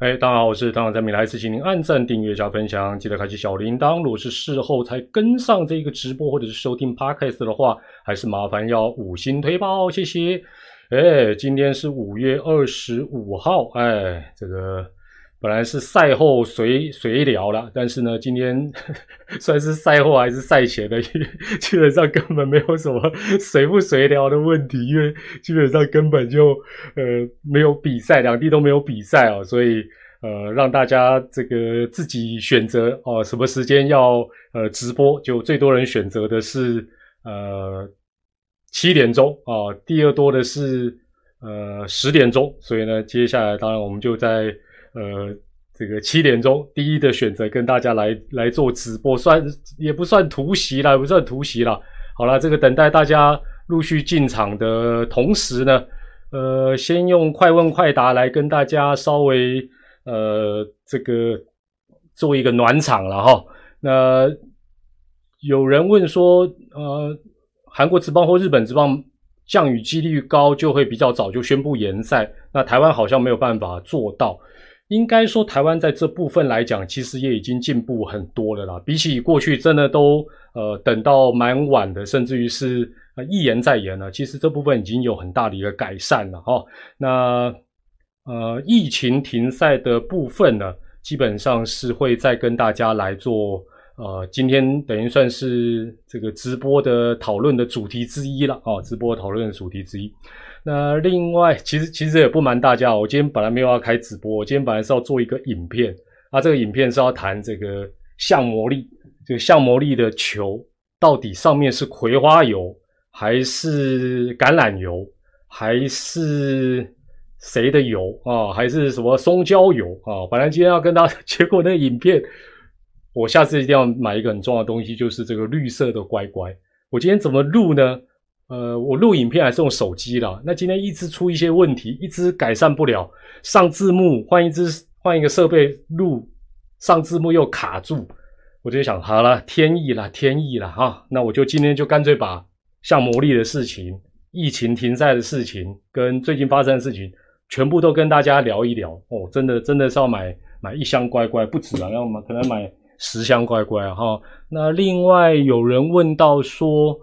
哎，大家好，我是唐在米莱斯，请您按赞、订阅、加分享，记得开启小铃铛。如果是事后才跟上这个直播或者是收听 podcast 的话，还是麻烦要五星推爆，谢谢。哎，今天是五月二十五号，哎，这个。本来是赛后随随聊了，但是呢，今天 算是赛后还是赛前的，基本上根本没有什么随不随聊的问题，因为基本上根本就呃没有比赛，两地都没有比赛哦，所以呃让大家这个自己选择哦，什么时间要呃直播，就最多人选择的是呃七点钟啊，第二多的是呃十点钟，所以呢，接下来当然我们就在。呃，这个七点钟第一的选择跟大家来来做直播，算也不算突袭了，不算突袭了。好了，这个等待大家陆续进场的同时呢，呃，先用快问快答来跟大家稍微呃这个做一个暖场了哈。那有人问说，呃，韩国职棒或日本职棒降雨几率高，就会比较早就宣布延赛，那台湾好像没有办法做到。应该说，台湾在这部分来讲，其实也已经进步很多了啦。比起过去，真的都呃等到蛮晚的，甚至于是一言再言了。其实这部分已经有很大的一个改善了哈。那呃，疫情停赛的部分呢，基本上是会再跟大家来做呃，今天等于算是这个直播的讨论的主题之一了啊，直播讨论的主题之一。那另外，其实其实也不瞒大家，我今天本来没有要开直播，我今天本来是要做一个影片，啊，这个影片是要谈这个橡魔力，这个橡魔力的球到底上面是葵花油还是橄榄油，还是谁的油啊？还是什么松焦油啊？本来今天要跟大家，结果那个影片，我下次一定要买一个很重要的东西，就是这个绿色的乖乖。我今天怎么录呢？呃，我录影片还是用手机啦。那今天一直出一些问题，一直改善不了。上字幕换一只换一个设备录，上字幕又卡住。我就想，好了，天意了，天意了哈。那我就今天就干脆把像魔力的事情、疫情停赛的事情跟最近发生的事情，全部都跟大家聊一聊。哦，真的真的是要买买一箱乖乖不止啊，要买可能买十箱乖乖哈。那另外有人问到说。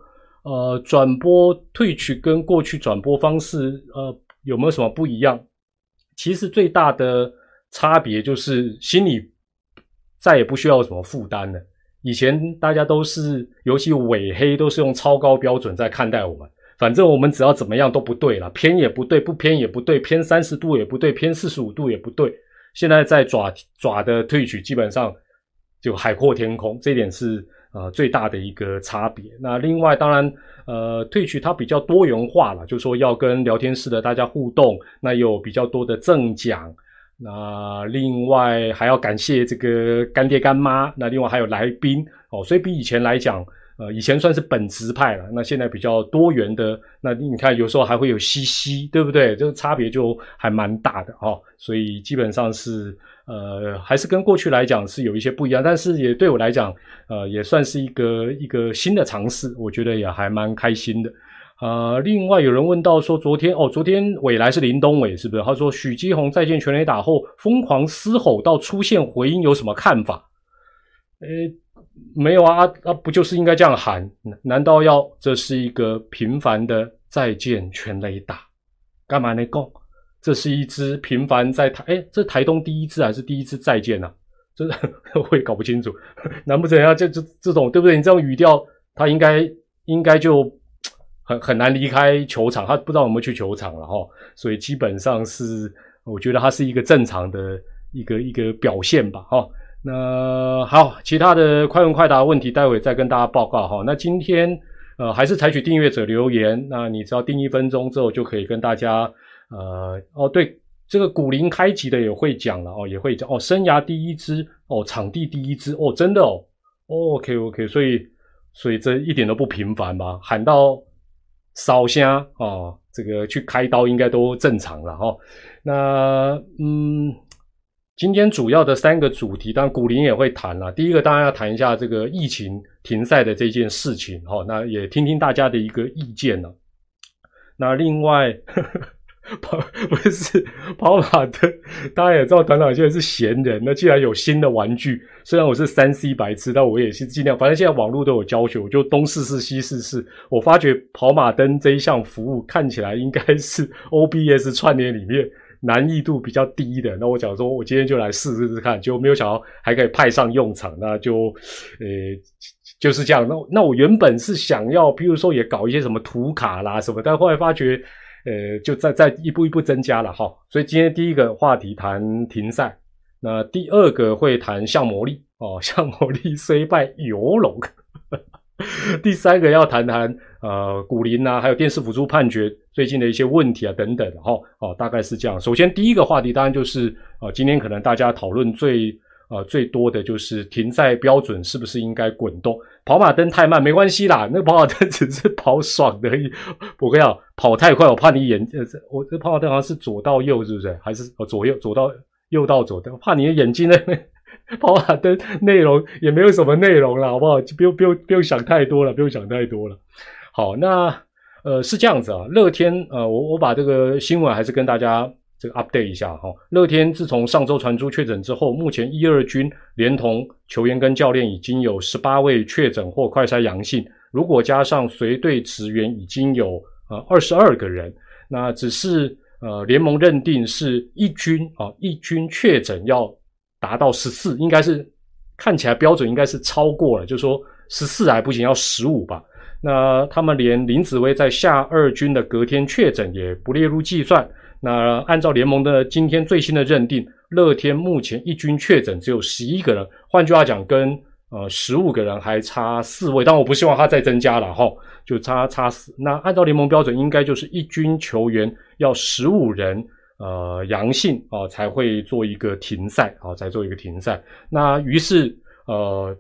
呃，转播退取跟过去转播方式，呃，有没有什么不一样？其实最大的差别就是心里再也不需要什么负担了。以前大家都是，尤其尾黑都是用超高标准在看待我们，反正我们只要怎么样都不对了，偏也不对，不偏也不对，偏三十度也不对，偏四十五度也不对。现在在爪爪的退取，基本上就海阔天空，这点是。呃，最大的一个差别。那另外，当然，呃，退去它比较多元化了，就说要跟聊天室的大家互动，那有比较多的赠奖。那另外还要感谢这个干爹干妈。那另外还有来宾哦，所以比以前来讲，呃，以前算是本职派了。那现在比较多元的，那你看有时候还会有西西，对不对？这个差别就还蛮大的哦。所以基本上是。呃，还是跟过去来讲是有一些不一样，但是也对我来讲，呃，也算是一个一个新的尝试，我觉得也还蛮开心的。呃，另外有人问到说，昨天哦，昨天伟来是林东伟是不是？他说许基宏再见全垒打后疯狂嘶吼到出现回音，有什么看法？呃，没有啊，啊不就是应该这样喊？难道要这是一个平凡的再见全垒打？干嘛呢？够？这是一支平凡在台，哎，这台东第一次还是第一次再见呢？这 我也搞不清楚。难不成要这这这种对不对？你这种语调，他应该应该就很很难离开球场，他不知道有没有去球场了哈。所以基本上是，我觉得他是一个正常的一个一个表现吧哈。那好，其他的快问快答问题，待会再跟大家报告哈。那今天呃还是采取订阅者留言，那你只要订一分钟之后，就可以跟大家。呃哦，对，这个古林开集的也会讲了哦，也会讲哦，生涯第一支哦，场地第一支哦，真的哦，OK OK，所以所以这一点都不平凡吧？喊到烧香啊，这个去开刀应该都正常了哈。那嗯，今天主要的三个主题，当然古林也会谈了。第一个当然要谈一下这个疫情停赛的这件事情哈，那也听听大家的一个意见呢。那另外。跑不是跑马灯，大家也知道团长现在是闲人，那既然有新的玩具，虽然我是三 C 白痴，但我也是尽量，反正现在网络都有教学，我就东试试西试试。我发觉跑马灯这一项服务看起来应该是 OBS 串联里面难易度比较低的。那我讲说，我今天就来试试试看，就没有想到还可以派上用场，那就呃就是这样。那那我原本是想要，比如说也搞一些什么图卡啦什么，但后来发觉。呃，就在在一步一步增加了哈，所以今天第一个话题谈停赛，那第二个会谈向魔力哦，向魔力虽败犹荣，第三个要谈谈呃古林啊，还有电视辅助判决最近的一些问题啊等等哈，哦大概是这样。首先第一个话题当然就是啊，今天可能大家讨论最。啊，最多的就是停赛标准是不是应该滚动？跑马灯太慢没关系啦，那跑马灯只是跑爽而已。我跟你讲，跑太快我怕你眼呃，我这跑马灯好像是左到右是不是？还是哦左右左到右到左？我怕你的眼睛呢。跑马灯内容也没有什么内容了，好不好？就不用不用不用想太多了，不用想太多了。好，那呃是这样子啊，乐天呃，我我把这个新闻还是跟大家。这个 update 一下哈，乐天自从上周传出确诊之后，目前一二军连同球员跟教练已经有十八位确诊或快筛阳性，如果加上随队职员，已经有呃二十二个人。那只是呃联盟认定是一军啊，一军确诊要达到十四，应该是看起来标准应该是超过了，就是说十四还不行，要十五吧。那他们连林子威在下二军的隔天确诊也不列入计算。那按照联盟的今天最新的认定，乐天目前一军确诊只有十一个人，换句话讲，跟呃十五个人还差四位，但我不希望他再增加了哈，就差差四。那按照联盟标准，应该就是一军球员要十五人呃阳性啊才会做一个停赛啊，才做一个停赛。那于是呃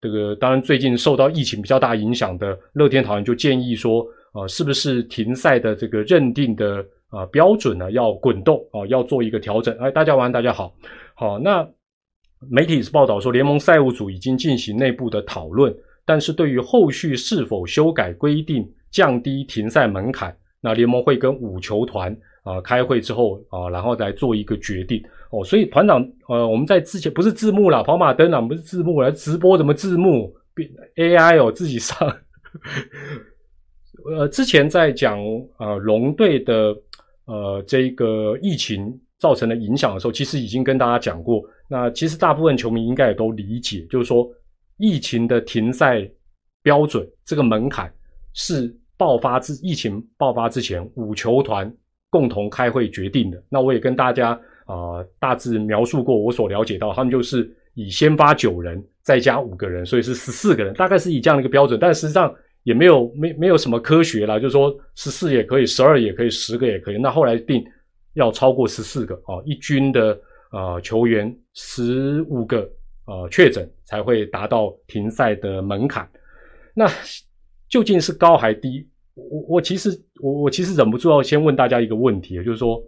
这个当然最近受到疫情比较大影响的乐天桃园就建议说，呃是不是停赛的这个认定的。啊，标准呢要滚动啊，要做一个调整。哎，大家晚，大家好，好。那媒体是报道说，联盟赛务组已经进行内部的讨论，但是对于后续是否修改规定，降低停赛门槛，那联盟会跟五球团啊开会之后啊，然后再做一个决定。哦，所以团长，呃，我们在之前不是字幕啦，跑马灯啊，不是字幕了，直播怎么字幕？AI 哦，自己上。呃，之前在讲呃龙队的。呃，这个疫情造成的影响的时候，其实已经跟大家讲过。那其实大部分球迷应该也都理解，就是说疫情的停赛标准这个门槛是爆发之疫情爆发之前五球团共同开会决定的。那我也跟大家啊大致描述过我所了解到，他们就是以先发九人再加五个人，所以是十四个人，大概是以这样的一个标准。但实际上。也没有没没有什么科学啦，就是说十四也可以，十二也可以，十个也可以。那后来定要超过十四个啊，一军的呃球员十五个呃确诊才会达到停赛的门槛。那究竟是高还低？我我其实我我其实忍不住要先问大家一个问题，就是说，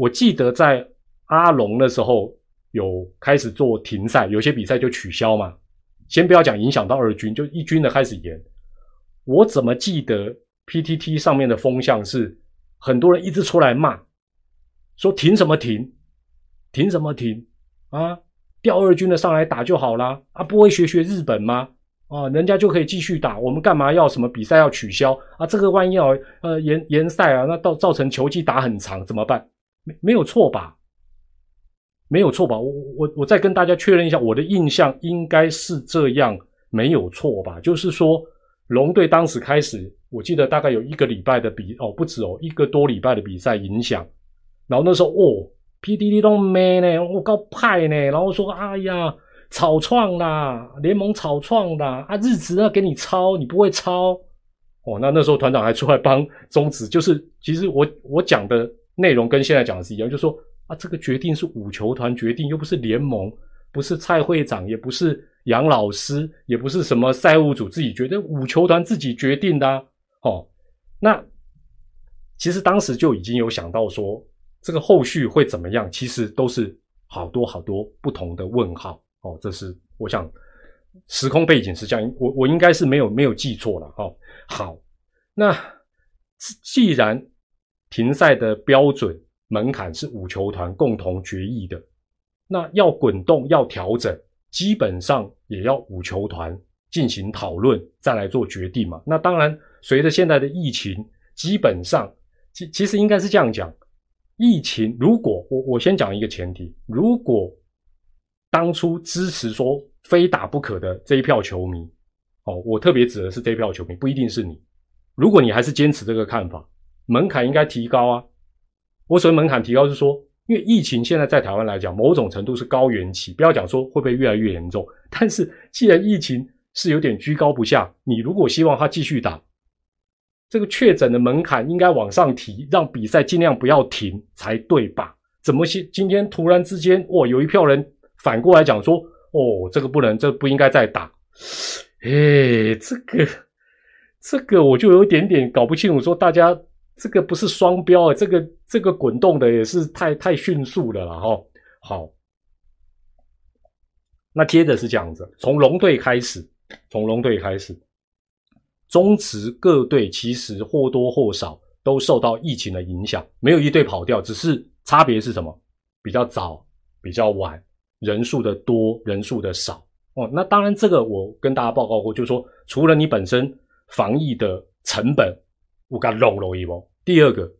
我记得在阿龙的时候有开始做停赛，有些比赛就取消嘛。先不要讲影响到二军，就一军的开始延。我怎么记得 PTT 上面的风向是很多人一直出来骂，说停什么停，停什么停啊？调二军的上来打就好啦，啊，不会学学日本吗？啊，人家就可以继续打，我们干嘛要什么比赛要取消啊？这个万一要呃延延赛啊，那到造成球季打很长怎么办？没有错吧？没有错吧？我我我再跟大家确认一下，我的印象应该是这样，没有错吧？就是说，龙队当时开始，我记得大概有一个礼拜的比哦，不止哦，一个多礼拜的比赛影响。然后那时候哦，PDD 都没呢，我告派呢，然后说哎呀，草创啦，联盟草创啦，啊，日子要给你抄，你不会抄哦。那那时候团长还出来帮终止，就是其实我我讲的内容跟现在讲的是一样，就是说。啊，这个决定是五球团决定，又不是联盟，不是蔡会长，也不是杨老师，也不是什么赛务组自己决定，五球团自己决定的哦。那其实当时就已经有想到说，这个后续会怎么样？其实都是好多好多不同的问号哦。这是我想时空背景是这样，我我应该是没有没有记错了哦。好，那既然停赛的标准门槛是五球团共同决议的，那要滚动要调整，基本上也要五球团进行讨论再来做决定嘛。那当然，随着现在的疫情，基本上其其实应该是这样讲，疫情如果我我先讲一个前提，如果当初支持说非打不可的这一票球迷，哦，我特别指的是这一票球迷，不一定是你。如果你还是坚持这个看法，门槛应该提高啊。我所谓门槛提高是说，因为疫情现在在台湾来讲，某种程度是高原期，不要讲说会不会越来越严重。但是既然疫情是有点居高不下，你如果希望他继续打，这个确诊的门槛应该往上提，让比赛尽量不要停才对吧？怎么今今天突然之间，哇，有一票人反过来讲说，哦，这个不能，这不应该再打。哎，这个，这个我就有一点点搞不清楚，说大家这个不是双标啊，这个这个滚动的也是太太迅速了了哈。好，那接着是这样子，从龙队开始，从龙队开始，中职各队其实或多或少都受到疫情的影响，没有一队跑掉，只是差别是什么？比较早，比较晚，人数的多，人数的少。哦，那当然，这个我跟大家报告过，就是说，除了你本身防疫的成本，我敢漏漏一波。第二个，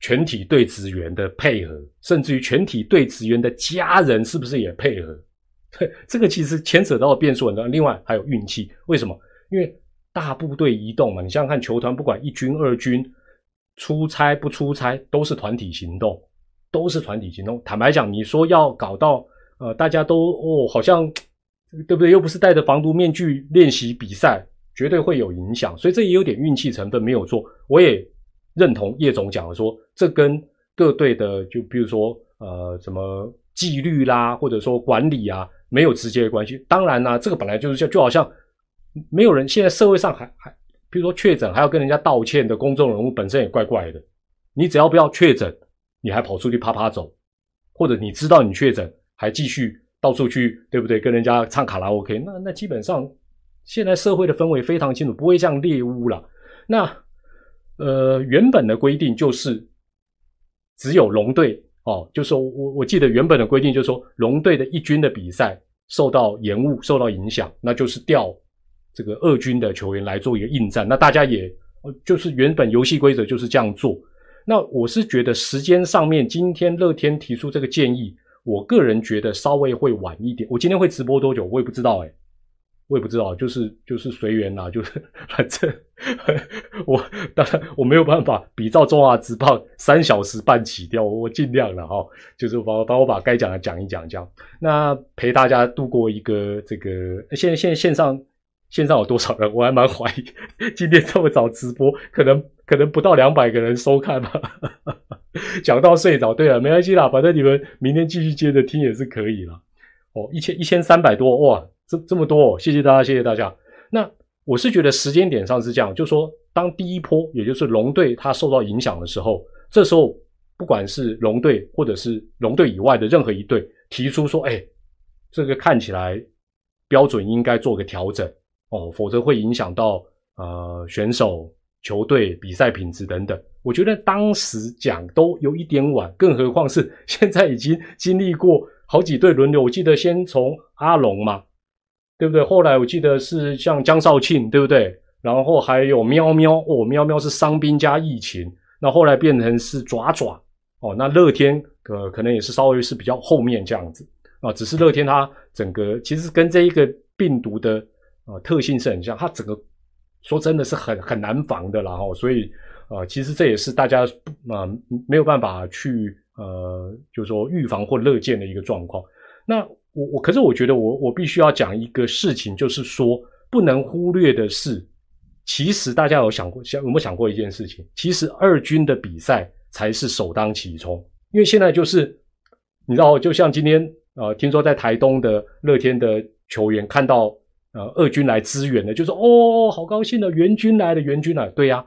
全体队职员的配合，甚至于全体队职员的家人是不是也配合？这个其实牵扯到变数很多。另外还有运气，为什么？因为大部队移动嘛，你想想看，球团不管一军二军，出差不出差，都是团体行动，都是团体行动。坦白讲，你说要搞到呃，大家都哦，好像。对不对？又不是戴着防毒面具练习比赛，绝对会有影响。所以这也有点运气成分，没有错。我也认同叶总讲的说，这跟各队的就比如说呃什么纪律啦，或者说管理啊，没有直接的关系。当然啦，这个本来就是就就好像没有人现在社会上还还，比如说确诊还要跟人家道歉的公众人物，本身也怪怪的。你只要不要确诊，你还跑出去啪啪走，或者你知道你确诊还继续。到处去，对不对？跟人家唱卡拉 OK，那那基本上现在社会的氛围非常清楚，不会像猎巫了。那呃，原本的规定就是只有龙队哦，就说我我记得原本的规定就是说，龙队的一军的比赛受到延误、受到影响，那就是调这个二军的球员来做一个应战。那大家也就是原本游戏规则就是这样做。那我是觉得时间上面，今天乐天提出这个建议。我个人觉得稍微会晚一点。我今天会直播多久？我也不知道哎，我也不知道，就是就是随缘啦，就是 反正 我当然我没有办法比照中华直报三小时半起掉，我尽量了哈，就是帮帮我把该讲的讲一讲，这样那陪大家度过一个这个现在现在线上线上有多少人？我还蛮怀疑 今天这么早直播，可能可能不到两百个人收看吧。讲到睡着，对了，没关系啦，反正你们明天继续接着听也是可以了。哦，一千一千三百多哇，这这么多，谢谢大家，谢谢大家。我是觉得时间点上是这样，就是说当第一波，也就是龙队它受到影响的时候，这时候不管是龙队或者是龙队以外的任何一队提出说，哎，这个看起来标准应该做个调整哦，否则会影响到呃选手、球队比赛品质等等。我觉得当时讲都有一点晚，更何况是 现在已经经历过好几队轮流。我记得先从阿龙嘛，对不对？后来我记得是像江少庆，对不对？然后还有喵喵哦，喵喵是伤兵加疫情，那后来变成是爪爪哦。那乐天呃，可能也是稍微是比较后面这样子啊。只是乐天它整个其实跟这一个病毒的呃特性是很像，它整个说真的是很很难防的然后所以。啊，其实这也是大家啊没有办法去呃，就是说预防或乐见的一个状况。那我我可是我觉得我我必须要讲一个事情，就是说不能忽略的是，其实大家有想过想有没有想过一件事情？其实二军的比赛才是首当其冲，因为现在就是你知道，就像今天呃，听说在台东的乐天的球员看到呃二军来支援的，就说哦，好高兴的援军来了，援军来，对呀。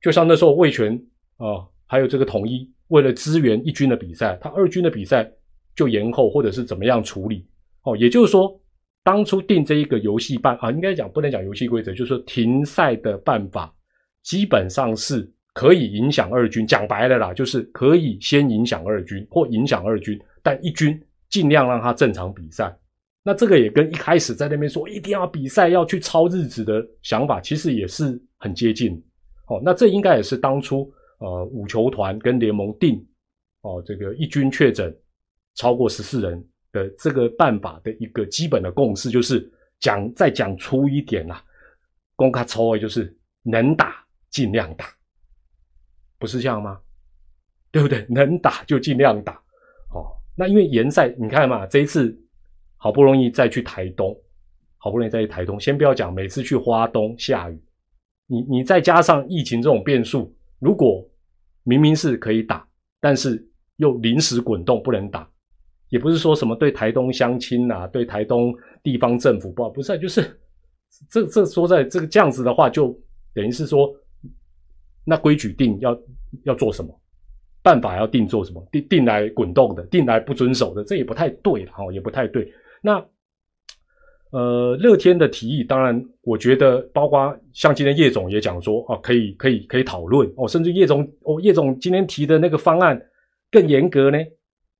就像那时候魏权啊，还有这个统一，为了支援一军的比赛，他二军的比赛就延后或者是怎么样处理哦。也就是说，当初定这一个游戏办啊，应该讲不能讲游戏规则，就是说停赛的办法，基本上是可以影响二军。讲白了啦，就是可以先影响二军或影响二军，但一军尽量让他正常比赛。那这个也跟一开始在那边说一定要比赛要去超日子的想法，其实也是很接近。哦，那这应该也是当初呃五球团跟联盟定哦这个一军确诊超过十四人的这个办法的一个基本的共识，就是讲再讲粗一点啦，公开抽位就是能打尽量打，不是这样吗？对不对？能打就尽量打。哦，那因为联赛你看嘛，这一次。好不容易再去台东，好不容易再去台东，先不要讲每次去花东下雨，你你再加上疫情这种变数，如果明明是可以打，但是又临时滚动不能打，也不是说什么对台东乡亲呐，对台东地方政府不好，不是，就是这这说在这个这样子的话，就等于是说，那规矩定要要做什么？办法要定做什么？定定来滚动的，定来不遵守的，这也不太对了哈，也不太对。那，呃，乐天的提议，当然，我觉得，包括像今天叶总也讲说，哦，可以，可以，可以讨论哦，甚至叶总，哦，叶总今天提的那个方案更严格呢。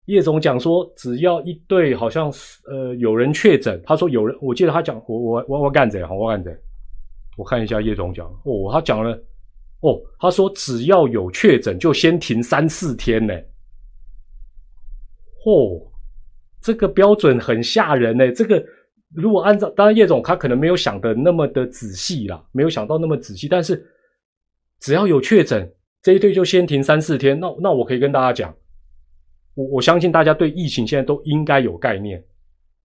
叶总讲说，只要一对，好像呃有人确诊，他说有人，我记得他讲，我我我我干着，我干着，我看一下叶总讲，哦，他讲了，哦，他说只要有确诊，就先停三四天呢，嚯！这个标准很吓人呢。这个如果按照，当然叶总他可能没有想的那么的仔细啦，没有想到那么仔细。但是只要有确诊，这一队就先停三四天。那那我可以跟大家讲，我我相信大家对疫情现在都应该有概念。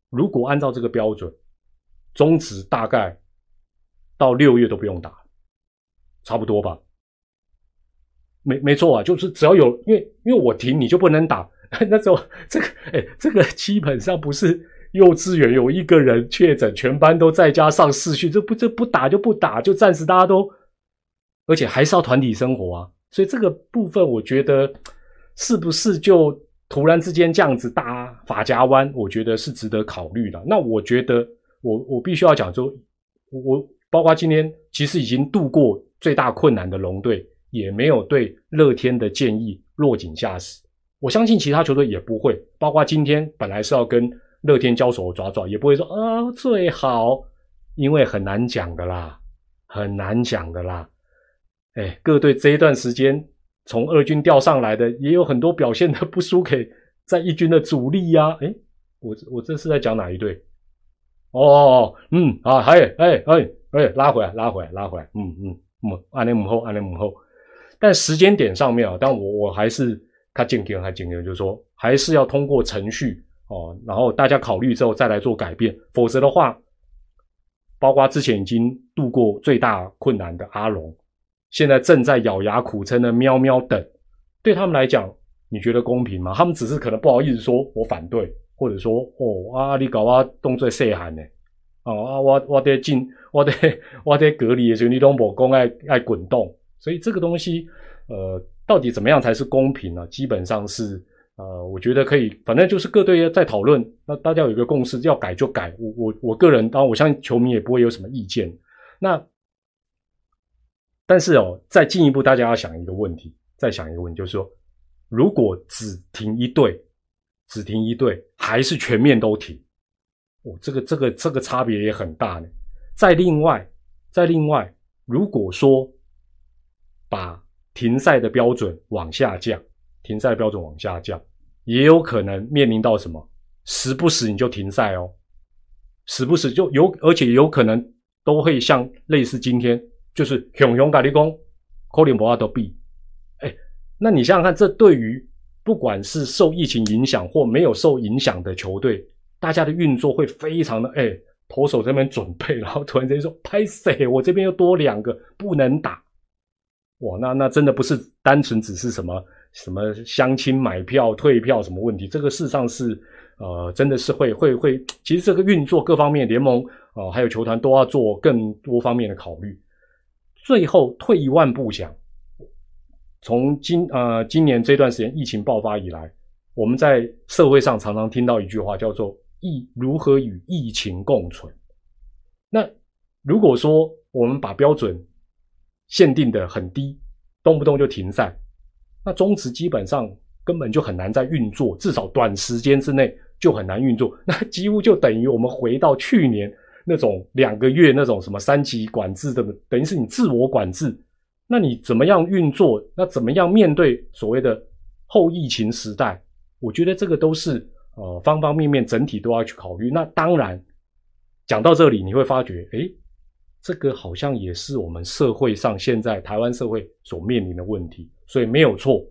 如果按照这个标准，中止大概到六月都不用打，差不多吧？没没错啊，就是只要有，因为因为我停，你就不能打。那时候，这个哎，这个基本上不是幼稚园有一个人确诊，全班都在家上视讯，这不这不打就不打，就暂时大家都，而且还是要团体生活啊。所以这个部分，我觉得是不是就突然之间这样子搭法家湾，我觉得是值得考虑的。那我觉得，我我必须要讲，说，我包括今天其实已经度过最大困难的龙队，也没有对乐天的建议落井下石。我相信其他球队也不会，包括今天本来是要跟乐天交手爪爪，也不会说啊最好，因为很难讲的啦，很难讲的啦。哎，各队这一段时间从二军调上来的，也有很多表现的不输给在一军的主力呀。哎，我我这是在讲哪一队？哦，嗯啊，还哎哎哎，拉回来，拉回来，拉回来，嗯嗯嗯，安内母后，安内母后。但时间点上面啊，但我我还是。他进京还进京，就是说还是要通过程序哦，然后大家考虑之后再来做改变，否则的话，包括之前已经度过最大困难的阿龙，现在正在咬牙苦撑的喵喵等，对他们来讲，你觉得公平吗？他们只是可能不好意思说我反对，或者说哦啊你搞啊动作细寒呢，哦啊我我得进我得 我得隔离的时候你都无讲爱爱滚动，所以这个东西呃。到底怎么样才是公平呢？基本上是，呃，我觉得可以，反正就是各队在讨论，那大家有一个共识，要改就改。我我我个人，当然我相信球迷也不会有什么意见。那，但是哦，再进一步，大家要想一个问题，再想一个问题，就是说，如果只停一队，只停一队，还是全面都停，哦，这个这个这个差别也很大呢。再另外，再另外，如果说把停赛的标准往下降，停赛的标准往下降，也有可能面临到什么？时不时你就停赛哦，时不时就有，而且有可能都会像类似今天，就是熊熊咖喱工，科林博阿都比，哎，那你想想看，这对于不管是受疫情影响或没有受影响的球队，大家的运作会非常的哎，投手这边准备，然后突然间说拍谁，我这边又多两个不能打。哇，那那真的不是单纯只是什么什么相亲买票退票什么问题，这个事实上是呃，真的是会会会，其实这个运作各方面联盟啊，还有球团都要做更多方面的考虑。最后退一万步讲，从今呃今年这段时间疫情爆发以来，我们在社会上常常听到一句话叫做“疫如何与疫情共存”。那如果说我们把标准限定的很低，动不动就停赛，那中职基本上根本就很难再运作，至少短时间之内就很难运作。那几乎就等于我们回到去年那种两个月那种什么三级管制的，等于是你自我管制。那你怎么样运作？那怎么样面对所谓的后疫情时代？我觉得这个都是呃方方面面整体都要去考虑。那当然讲到这里，你会发觉，哎，这个好像也是我们社会上现在台湾社会所面临的问题。所以没有错，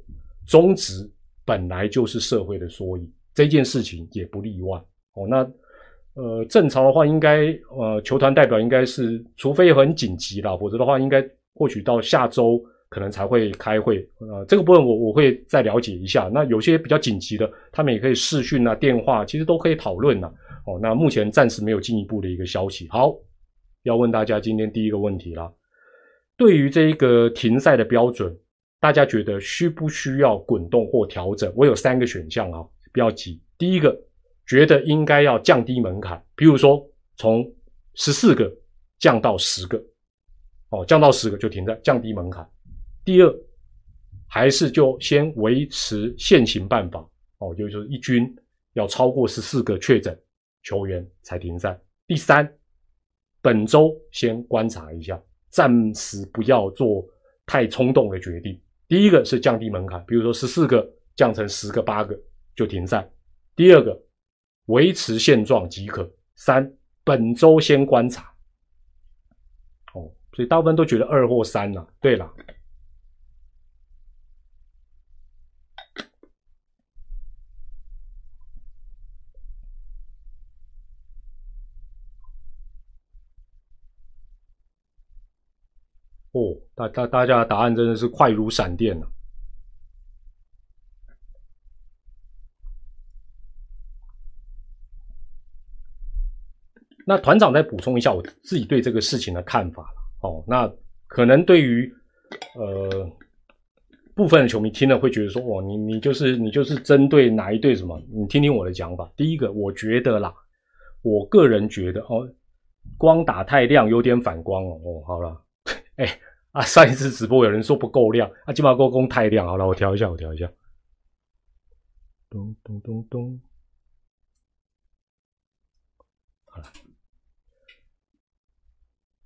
中职本来就是社会的缩影，这件事情也不例外。哦，那呃正常的话，应该呃球团代表应该是，除非很紧急啦，否则的话应该。或许到下周可能才会开会，呃，这个部分我我会再了解一下。那有些比较紧急的，他们也可以视讯啊、电话，其实都可以讨论呐。哦，那目前暂时没有进一步的一个消息。好，要问大家今天第一个问题啦，对于这一个停赛的标准，大家觉得需不需要滚动或调整？我有三个选项啊，不要急。第一个，觉得应该要降低门槛，比如说从十四个降到十个。哦，降到十个就停在降低门槛。第二，还是就先维持现行办法。哦，就是一军要超过十四个确诊球员才停赛。第三，本周先观察一下，暂时不要做太冲动的决定。第一个是降低门槛，比如说十四个降成十个、八个就停赛。第二个，维持现状即可。三，本周先观察。哦所以大部分都觉得二或三了。对了，哦，大大大家的答案真的是快如闪电了。那团长再补充一下我自己对这个事情的看法了。哦，那可能对于呃部分的球迷听了会觉得说，哦，你你就是你就是针对哪一队什么？你听听我的讲法。第一个，我觉得啦，我个人觉得哦，光打太亮有点反光哦。哦，好了，哎啊，上一次直播有人说不够亮，啊，金马高工太亮。好了，我调一下，我调一下。咚咚咚咚，好了。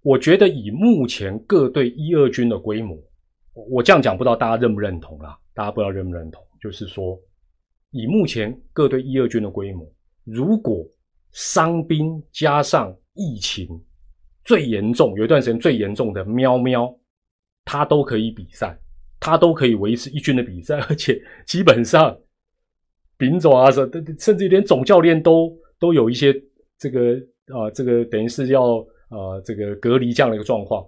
我觉得以目前各队一二军的规模，我这样讲不知道大家认不认同啦？大家不知道认不认同？就是说，以目前各队一二军的规模，如果伤兵加上疫情最严重，有一段时间最严重的喵喵，他都可以比赛，他都可以维持一军的比赛，而且基本上，丙总啊，甚甚至连总教练都都有一些这个啊，这个等于是要。呃，这个隔离这样的一个状况，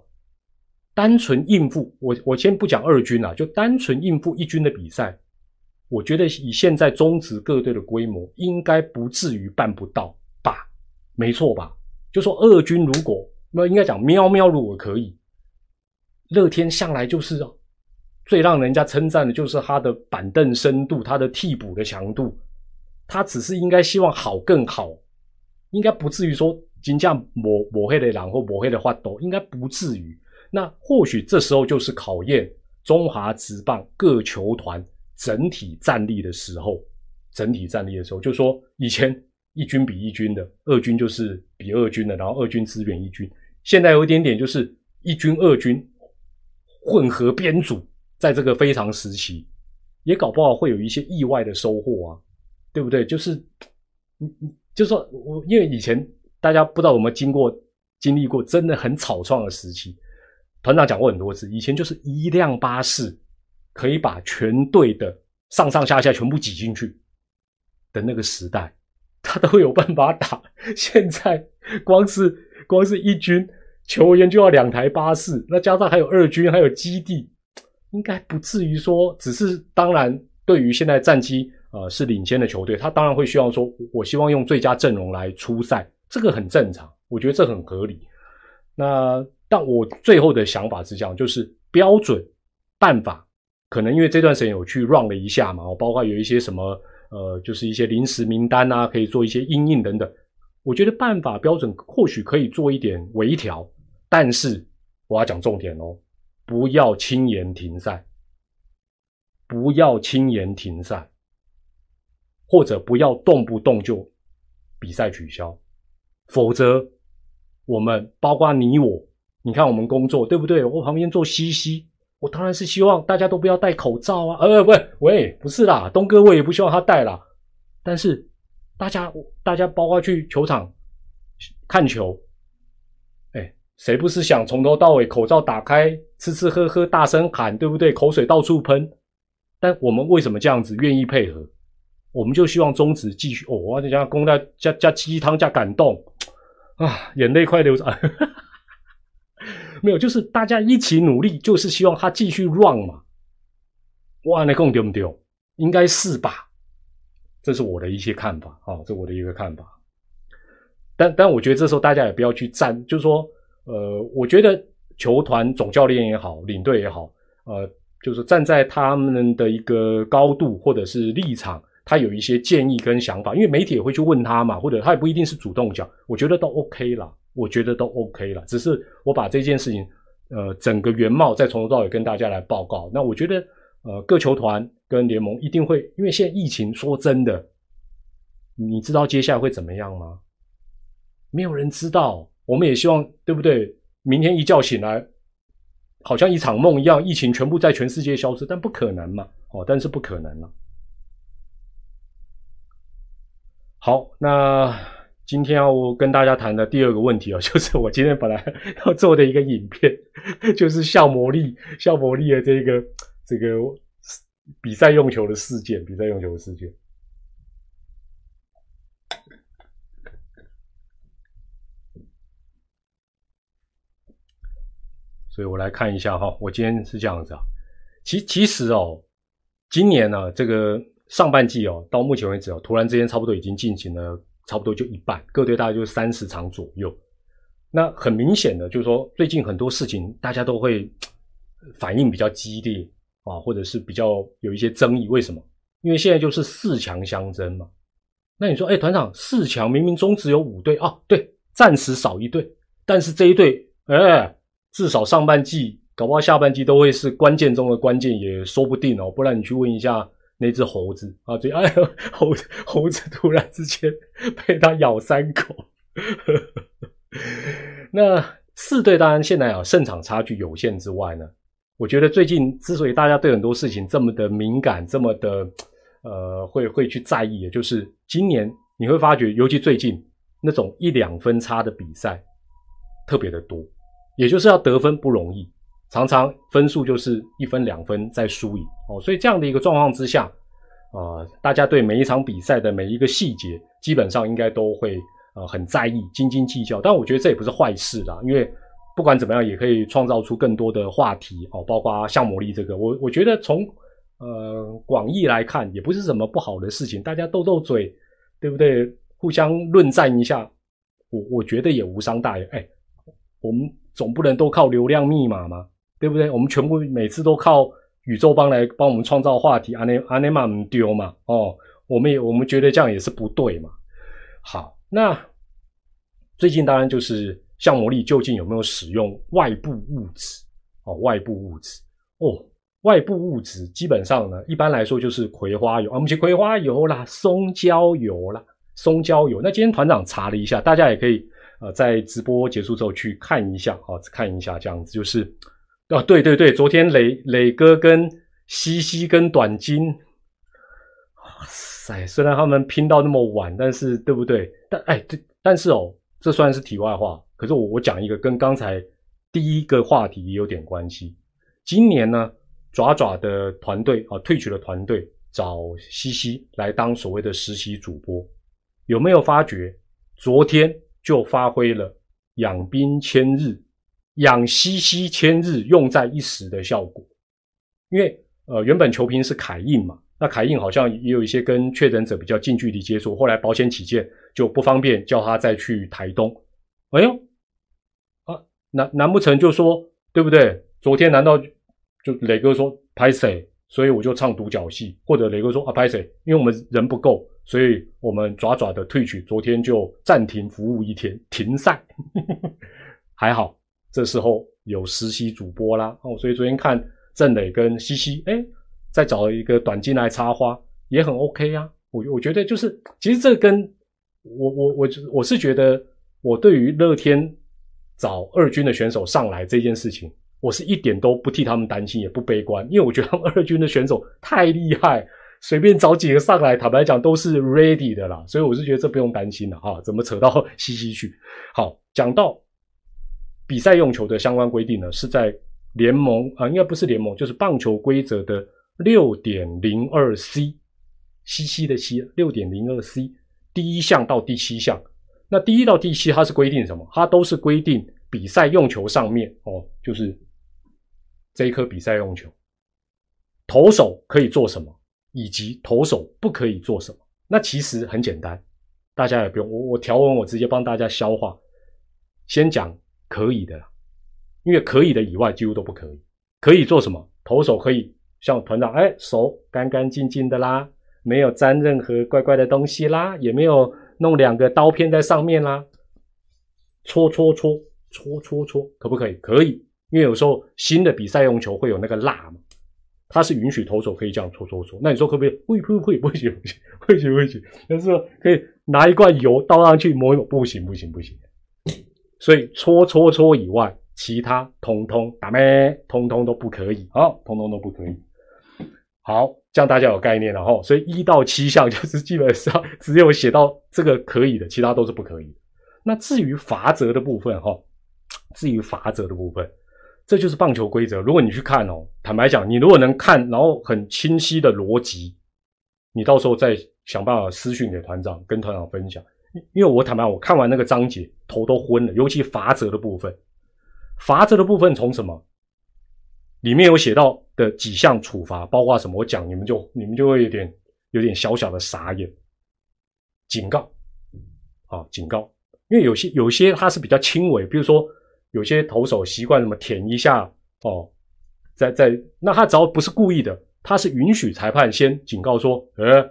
单纯应付我，我先不讲二军啊，就单纯应付一军的比赛，我觉得以现在中职各队的规模，应该不至于办不到吧？没错吧？就说二军如果那应该讲喵喵如果可以，乐天向来就是最让人家称赞的就是他的板凳深度，他的替补的强度，他只是应该希望好更好，应该不至于说。金价抹抹黑的狼或抹黑的话，都，应该不至于。那或许这时候就是考验中华职棒各球团整体战力的时候。整体战力的时候，就说以前一军比一军的，二军就是比二军的，然后二军支援一军。现在有一点点就是一军二军混合编组，在这个非常时期，也搞不好会有一些意外的收获啊，对不对？就是，嗯嗯，就说我因为以前。大家不知道有没有经过、经历过真的很草创的时期。团长讲过很多次，以前就是一辆巴士可以把全队的上上下下全部挤进去的那个时代，他都有办法打。现在光是光是一军球员就要两台巴士，那加上还有二军还有基地，应该不至于说只是。当然，对于现在战绩呃是领先的球队，他当然会希望说，我希望用最佳阵容来出赛。这个很正常，我觉得这很合理。那但我最后的想法是这样，就是标准办法，可能因为这段时间有去 run 了一下嘛，包括有一些什么呃，就是一些临时名单啊，可以做一些应应等等。我觉得办法标准或许可以做一点微调，但是我要讲重点哦，不要轻言停赛，不要轻言停赛，或者不要动不动就比赛取消，否则我们包括你我，你看我们工作对不对？我旁边做西西，我当然是希望大家都不要戴口罩啊！呃，不，喂，不是啦，东哥我也不希望他戴啦。但是大家大家包括去球场看球。哎谁不是想从头到尾口罩打开，吃吃喝喝，大声喊，对不对？口水到处喷。但我们为什么这样子愿意配合？我们就希望中止继续。哦，我加公加加加鸡汤加感动啊，眼泪快流下。没有，就是大家一起努力，就是希望他继续 run 嘛。哇，那共丢不丢？应该是吧？这是我的一些看法啊，这我的一个看法。但但我觉得这时候大家也不要去站，就是说。呃，我觉得球团总教练也好，领队也好，呃，就是站在他们的一个高度或者是立场，他有一些建议跟想法，因为媒体也会去问他嘛，或者他也不一定是主动讲，我觉得都 OK 了，我觉得都 OK 了，只是我把这件事情，呃，整个原貌再从头到尾跟大家来报告。那我觉得，呃，各球团跟联盟一定会，因为现在疫情，说真的，你知道接下来会怎么样吗？没有人知道。我们也希望，对不对？明天一觉醒来，好像一场梦一样，疫情全部在全世界消失，但不可能嘛？哦，但是不可能了。好，那今天要跟大家谈的第二个问题啊，就是我今天本来要做的一个影片，就是效魔力、效魔力的这个这个比赛用球的事件，比赛用球的事件。所以我来看一下哈，我今天是这样子啊，其其实哦，今年呢这个上半季哦，到目前为止哦，突然之间差不多已经进行了差不多就一半，各队大概就三十场左右。那很明显的就是说，最近很多事情大家都会 反应比较激烈啊，或者是比较有一些争议。为什么？因为现在就是四强相争嘛。那你说，哎，团长，四强明明中只有五队啊，对，暂时少一队，但是这一队，哎。至少上半季，搞不好下半季都会是关键中的关键，也说不定哦。不然你去问一下那只猴子啊，这哎猴子猴子突然之间被它咬三口。那四队当然现在啊胜场差距有限之外呢，我觉得最近之所以大家对很多事情这么的敏感，这么的呃会会去在意，也就是今年你会发觉，尤其最近那种一两分差的比赛特别的多。也就是要得分不容易，常常分数就是一分两分在输赢哦，所以这样的一个状况之下，啊，大家对每一场比赛的每一个细节，基本上应该都会呃很在意、斤斤计较。但我觉得这也不是坏事啦，因为不管怎么样，也可以创造出更多的话题哦，包括像魔力这个，我我觉得从呃广义来看，也不是什么不好的事情，大家斗斗嘴，对不对？互相论战一下，我我觉得也无伤大雅。哎，我们。总不能都靠流量密码嘛，对不对？我们全部每次都靠宇宙帮来帮我们创造话题，阿内阿内玛唔丢嘛？哦，我们也我们觉得这样也是不对嘛。好，那最近当然就是像魔力究竟有没有使用外部物质？哦，外部物质哦，外部物质基本上呢，一般来说就是葵花油啊，我们去葵花油啦，松焦油啦，松焦油。那今天团长查了一下，大家也可以。呃，在直播结束之后去看一下，啊，看一下这样子，就是，啊，对对对，昨天磊磊哥跟西西跟短金，哇塞，虽然他们拼到那么晚，但是对不对？但哎，这，但是哦，这算是题外话。可是我我讲一个跟刚才第一个话题也有点关系。今年呢，爪爪的团队啊，退取的团队找西西来当所谓的实习主播，有没有发觉昨天？就发挥了养兵千日、养西西千日用在一时的效果。因为呃，原本球评是凯印嘛，那凯印好像也有一些跟确诊者比较近距离接触，后来保险起见就不方便叫他再去台东。哎呦，啊，难难不成就说对不对？昨天难道就磊哥说拍谁？所以我就唱独角戏，或者磊哥说啊拍谁？因为我们人不够。所以我们爪爪的退去，昨天就暂停服务一天，停赛。还好，这时候有实习主播啦，哦，所以昨天看郑磊跟西西，哎，再找一个短进来插花也很 OK 啊。我我觉得就是，其实这跟我我我我是觉得，我对于乐天找二军的选手上来这件事情，我是一点都不替他们担心，也不悲观，因为我觉得他们二军的选手太厉害，随便找几个上来，坦白讲都是 ready 的啦，所以我是觉得这不用担心的哈。怎么扯到西西去？好，讲到。比赛用球的相关规定呢，是在联盟啊，应该不是联盟，就是棒球规则的六点零二 C，西西的西六点零二 C 第一项到第七项。那第一到第七，它是规定什么？它都是规定比赛用球上面哦，就是这一颗比赛用球，投手可以做什么，以及投手不可以做什么。那其实很简单，大家也不用我我条文我直接帮大家消化，先讲。可以的啦，因为可以的以外几乎都不可以。可以做什么？投手可以像团长，哎，手干干净净的啦，没有沾任何怪怪的东西啦，也没有弄两个刀片在上面啦，搓搓搓搓搓搓，可不可以？可以，因为有时候新的比赛用球会有那个蜡嘛，它是允许投手可以这样搓搓搓。那你说可不可以？会会会不行不行不行不行，但是可以拿一罐油倒上去抹一抹，不行不行不行。所以搓搓搓以外，其他通通打咩，通通都不可以好，通通都不可以。好，这样大家有概念了哈。所以一到七项 就是基本上只有写到这个可以的，其他都是不可以。那至于罚则的部分哈，至于罚则的部分，这就是棒球规则。如果你去看哦，坦白讲，你如果能看，然后很清晰的逻辑，你到时候再想办法私讯给团长，跟团长分享。因为我坦白，我看完那个章节头都昏了，尤其罚则的部分，罚则的部分从什么里面有写到的几项处罚，包括什么？我讲你们就你们就会有点有点小小的傻眼。警告，啊，警告，因为有些有些他是比较轻微，比如说有些投手习惯什么舔一下哦，在在那他只要不是故意的，他是允许裁判先警告说，呃。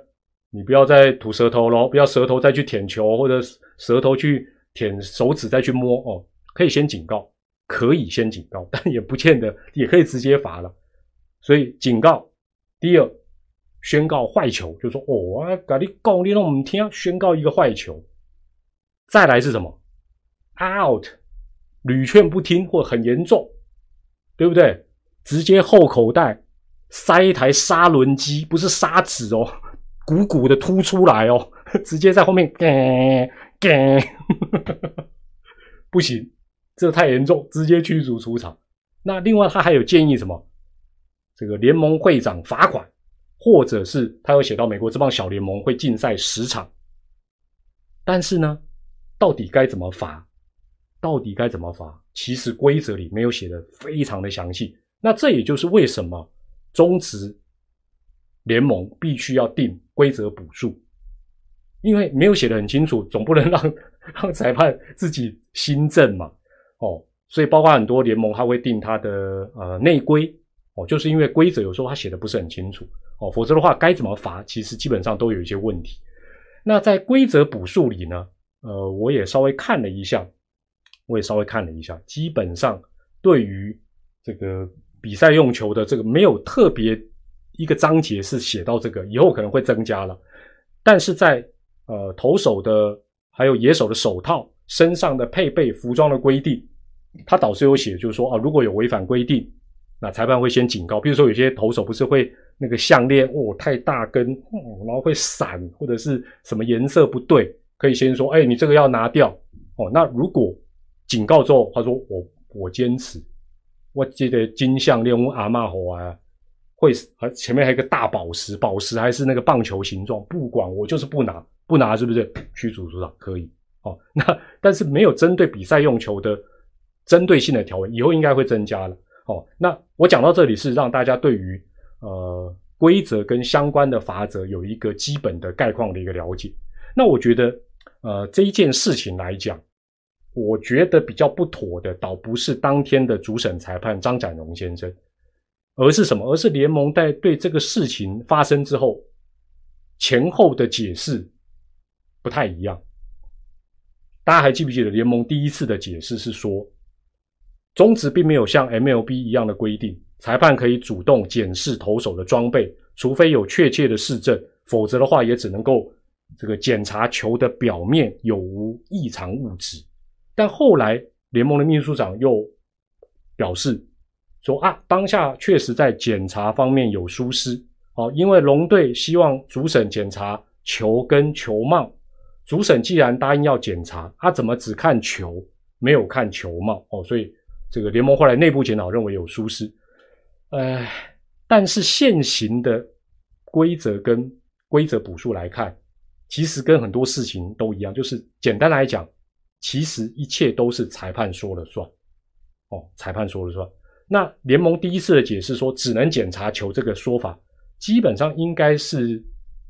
你不要再吐舌头喽，不要舌头再去舔球，或者舌头去舔手指再去摸哦。可以先警告，可以先警告，但也不见得也可以直接罚了。所以警告，第二，宣告坏球，就说哦，我跟你讲，你让我们听，宣告一个坏球。再来是什么？out，屡劝不听或很严重，对不对？直接后口袋塞一台砂轮机，不是砂纸哦。鼓鼓的凸出来哦，直接在后面，不行，这太严重，直接驱逐出场。那另外他还有建议什么？这个联盟会长罚款，或者是他有写到美国这帮小联盟会禁赛十场。但是呢，到底该怎么罚？到底该怎么罚？其实规则里没有写的非常的详细。那这也就是为什么中职联盟必须要定。规则补数，因为没有写的很清楚，总不能让 让裁判自己新政嘛，哦，所以包括很多联盟他会定他的呃内规，哦，就是因为规则有时候他写的不是很清楚，哦，否则的话该怎么罚，其实基本上都有一些问题。那在规则补数里呢，呃，我也稍微看了一下，我也稍微看了一下，基本上对于这个比赛用球的这个没有特别。一个章节是写到这个，以后可能会增加了，但是在呃投手的还有野手的手套身上的配备服装的规定，他导师有写，就是说啊，如果有违反规定，那裁判会先警告。比如说有些投手不是会那个项链哦太大根，然后会闪或者是什么颜色不对，可以先说，哎，你这个要拿掉哦。那如果警告之后，他说我我坚持，我记得金项链我阿妈好啊。会啊前面还有一个大宝石，宝石还是那个棒球形状，不管我就是不拿，不拿是不是驱逐出场？可以哦。那但是没有针对比赛用球的针对性的条文，以后应该会增加了哦。那我讲到这里是让大家对于呃规则跟相关的法则有一个基本的概况的一个了解。那我觉得呃这一件事情来讲，我觉得比较不妥的，倒不是当天的主审裁判张展荣先生。而是什么？而是联盟在对这个事情发生之后前后的解释不太一样。大家还记不记得联盟第一次的解释是说，中职并没有像 MLB 一样的规定，裁判可以主动检视投手的装备，除非有确切的事证，否则的话也只能够这个检查球的表面有无异常物质。但后来联盟的秘书长又表示说啊，当下确实在检查方面有疏失，哦，因为龙队希望主审检查球跟球帽，主审既然答应要检查，他怎么只看球没有看球帽？哦，所以。这个联盟后来内部检讨认为有疏失，呃，但是现行的规则跟规则补数来看，其实跟很多事情都一样，就是简单来讲，其实一切都是裁判说了算。哦，裁判说了算。那联盟第一次的解释说只能检查球这个说法，基本上应该是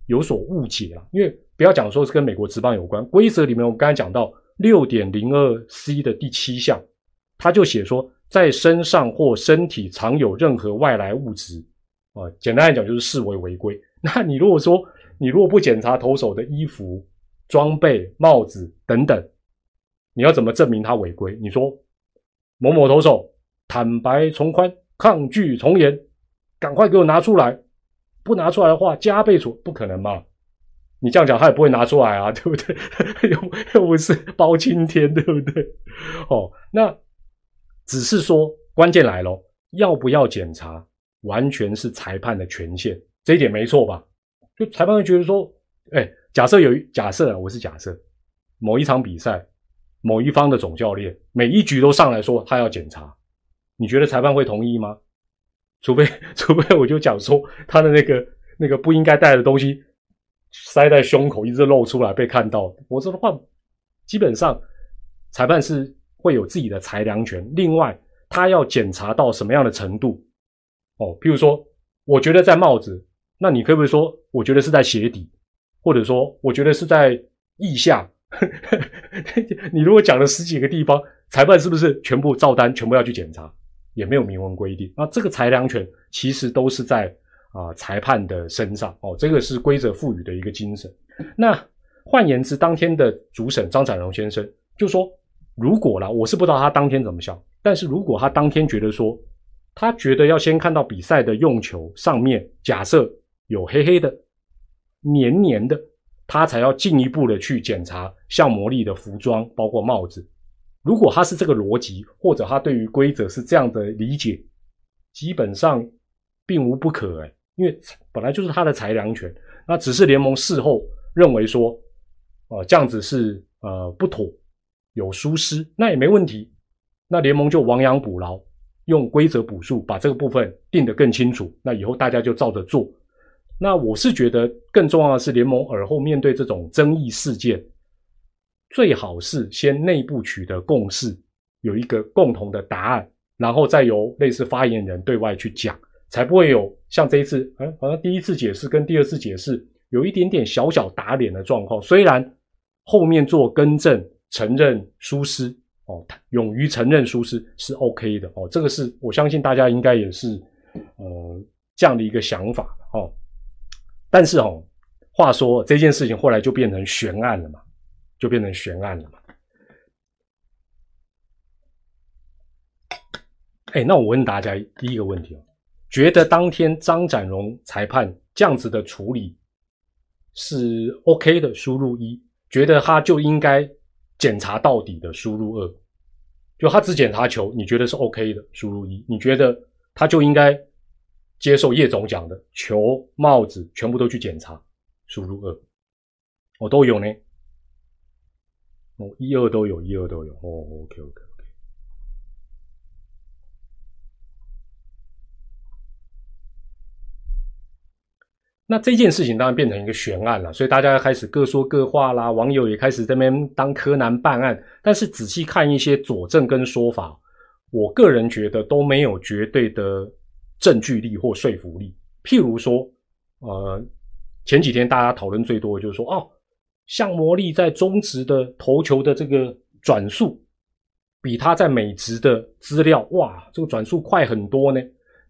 有所误解了，因为不要讲说是跟美国职棒有关，规则里面我们刚才讲到六点零二 C 的第七项。他就写说，在身上或身体藏有任何外来物质，啊，简单来讲就是视为违规。那你如果说你如果不检查投手的衣服、装备、帽子等等，你要怎么证明他违规？你说某某投手坦白从宽，抗拒从严，赶快给我拿出来，不拿出来的话加倍处，不可能嘛？你这样讲他也不会拿出来啊，对不对？又又不是包青天，对不对？哦，那。只是说，关键来了，要不要检查，完全是裁判的权限，这一点没错吧？就裁判会觉得说，哎，假设有假设，我是假设，某一场比赛，某一方的总教练每一局都上来说他要检查，你觉得裁判会同意吗？除非 除非我就讲说他的那个那个不应该带的东西塞在胸口，一直露出来被看到，我说的话，基本上裁判是。会有自己的裁量权。另外，他要检查到什么样的程度？哦，譬如说，我觉得在帽子，那你可不可以说，我觉得是在鞋底，或者说，我觉得是在腋下？你如果讲了十几个地方，裁判是不是全部照单，全部要去检查？也没有明文规定。那这个裁量权其实都是在啊裁判的身上。哦，这个是规则赋予的一个精神。那换言之，当天的主审张展荣先生就说。如果啦，我是不知道他当天怎么想。但是如果他当天觉得说，他觉得要先看到比赛的用球上面，假设有黑黑的、黏黏的，他才要进一步的去检查像魔力的服装，包括帽子。如果他是这个逻辑，或者他对于规则是这样的理解，基本上并无不可哎，因为本来就是他的裁量权。那只是联盟事后认为说，呃，这样子是呃不妥。有疏失，那也没问题。那联盟就亡羊补牢，用规则补数，把这个部分定得更清楚。那以后大家就照着做。那我是觉得更重要的是，联盟尔后面对这种争议事件，最好是先内部取得共识，有一个共同的答案，然后再由类似发言人对外去讲，才不会有像这一次，哎，好像第一次解释跟第二次解释有一点点小小打脸的状况。虽然后面做更正。承认疏失哦，勇于承认疏失是 OK 的哦，这个是我相信大家应该也是呃这样的一个想法哦。但是哦，话说这件事情后来就变成悬案了嘛，就变成悬案了嘛。哎，那我问大家第一个问题哦，觉得当天张展荣裁判这样子的处理是 OK 的？输入一，觉得他就应该。检查到底的输入二，就他只检查球，你觉得是 OK 的输入一，你觉得他就应该接受叶总讲的球帽子全部都去检查输入二，我都有呢，哦一二都有，一二都有，哦，OK，OK，OK。那这件事情当然变成一个悬案了，所以大家开始各说各话啦，网友也开始这边当柯南办案。但是仔细看一些佐证跟说法，我个人觉得都没有绝对的证据力或说服力。譬如说，呃，前几天大家讨论最多的就是说，哦，像魔力在中职的投球的这个转速，比他在美职的资料，哇，这个转速快很多呢。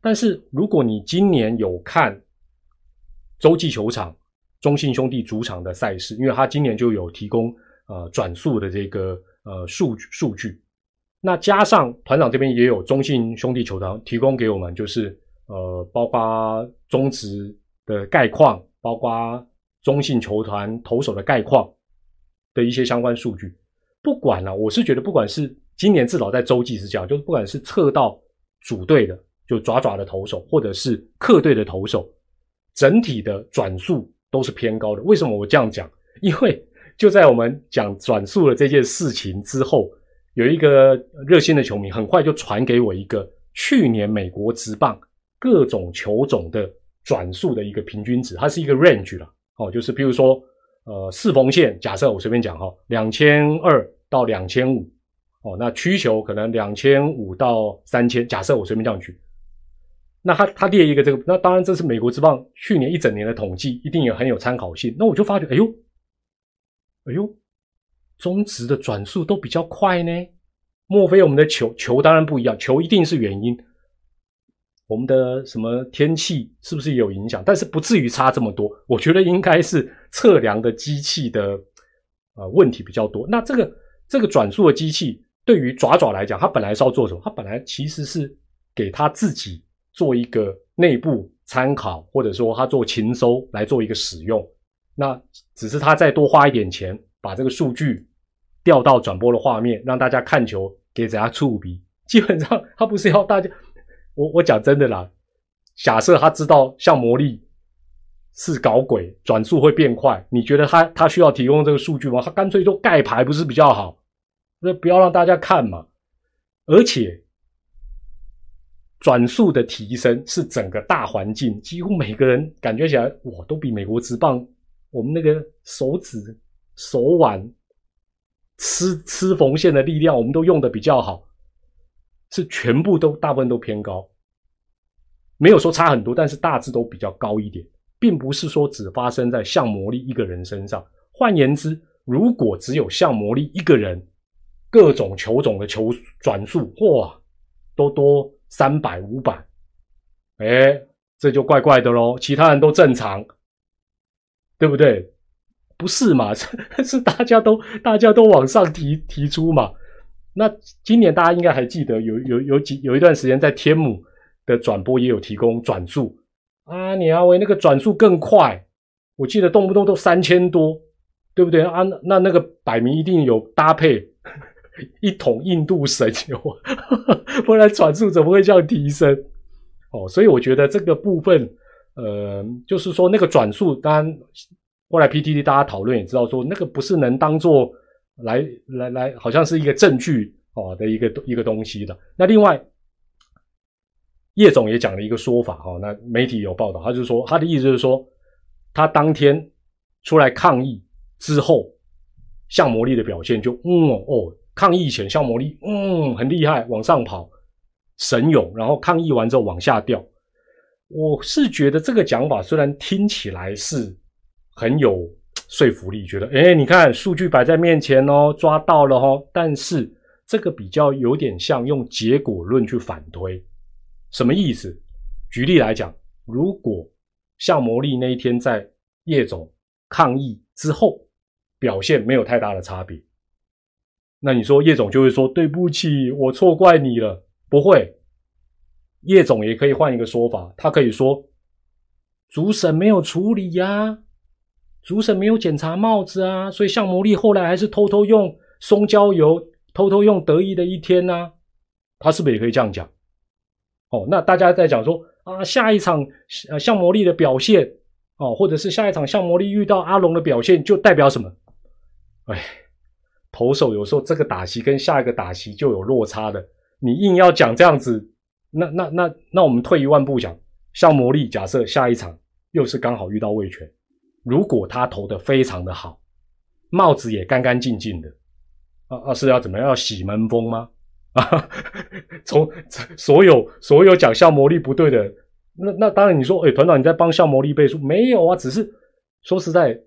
但是如果你今年有看，洲际球场，中信兄弟主场的赛事，因为他今年就有提供呃转速的这个呃数数据，那加上团长这边也有中信兄弟球场提供给我们，就是呃，包括中职的概况，包括中信球团投手的概况的一些相关数据。不管了，我是觉得不管是今年至少在洲际是这样，就是不管是测到主队的就爪爪的投手，或者是客队的投手，整体的转速都是偏高的。为什么我这样讲？因为就在我们讲转速的这件事情之后。有一个热心的球迷，很快就传给我一个去年美国职棒各种球种的转速的一个平均值，它是一个 range 了，哦，就是比如说，呃，四缝线，假设我随便讲哈，两千二到两千五，哦，那曲球可能两千五到三千，假设我随便这样举，那他他列一个这个，那当然这是美国之棒去年一整年的统计，一定也很有参考性。那我就发觉，哎呦，哎呦。中值的转速都比较快呢，莫非我们的球球当然不一样，球一定是原因。我们的什么天气是不是有影响？但是不至于差这么多。我觉得应该是测量的机器的呃问题比较多。那这个这个转速的机器对于爪爪来讲，它本来是要做什么？它本来其实是给他自己做一个内部参考，或者说他做勤收来做一个使用。那只是他再多花一点钱把这个数据。调到转播的画面，让大家看球，给大家触笔。基本上他不是要大家，我我讲真的啦。假设他知道像魔力是搞鬼，转速会变快，你觉得他他需要提供这个数据吗？他干脆就盖牌不是比较好？那不要让大家看嘛。而且转速的提升是整个大环境，几乎每个人感觉起来，哇，都比美国直棒我们那个手指手腕。吃吃缝线的力量，我们都用的比较好，是全部都大部分都偏高，没有说差很多，但是大致都比较高一点，并不是说只发生在像魔力一个人身上。换言之，如果只有像魔力一个人，各种球种的球转速，哇，都多三百五百，哎，这就怪怪的喽。其他人都正常，对不对？不是嘛？是大家都大家都往上提提出嘛？那今年大家应该还记得有有有几有一段时间在天母的转播也有提供转速啊，你阿威那个转速更快，我记得动不动都三千多，对不对啊？那那个摆明一定有搭配一桶印度神油，不然转速怎么会这样提升？哦，所以我觉得这个部分，呃，就是说那个转速当然。后来 PTT 大家讨论也知道说，那个不是能当做来来来，好像是一个证据哦的一个一个东西的。那另外，叶总也讲了一个说法哈，那媒体有报道，他就说他的意思就是说，他当天出来抗议之后，向魔力的表现就嗯哦，抗议前向魔力嗯很厉害，往上跑神勇，然后抗议完之后往下掉。我是觉得这个讲法虽然听起来是。很有说服力，觉得哎，你看数据摆在面前哦，抓到了哦。但是这个比较有点像用结果论去反推，什么意思？举例来讲，如果像魔力那一天在叶总抗议之后表现没有太大的差别，那你说叶总就会说对不起，我错怪你了。不会，叶总也可以换一个说法，他可以说主审没有处理呀。主审没有检查帽子啊，所以向魔力后来还是偷偷用松焦油，偷偷用得意的一天呐，他是不是也可以这样讲？哦，那大家在讲说啊，下一场呃向魔力的表现哦，或者是下一场向魔力遇到阿龙的表现，就代表什么？哎，投手有时候这个打席跟下一个打席就有落差的，你硬要讲这样子，那那那那我们退一万步讲，向魔力假设下一场又是刚好遇到魏权。如果他投的非常的好，帽子也干干净净的，啊啊是要怎么样要洗门风吗？啊，从所有所有讲效魔力不对的，那那当然你说，哎，团长你在帮效魔力背书，没有啊，只是说实在，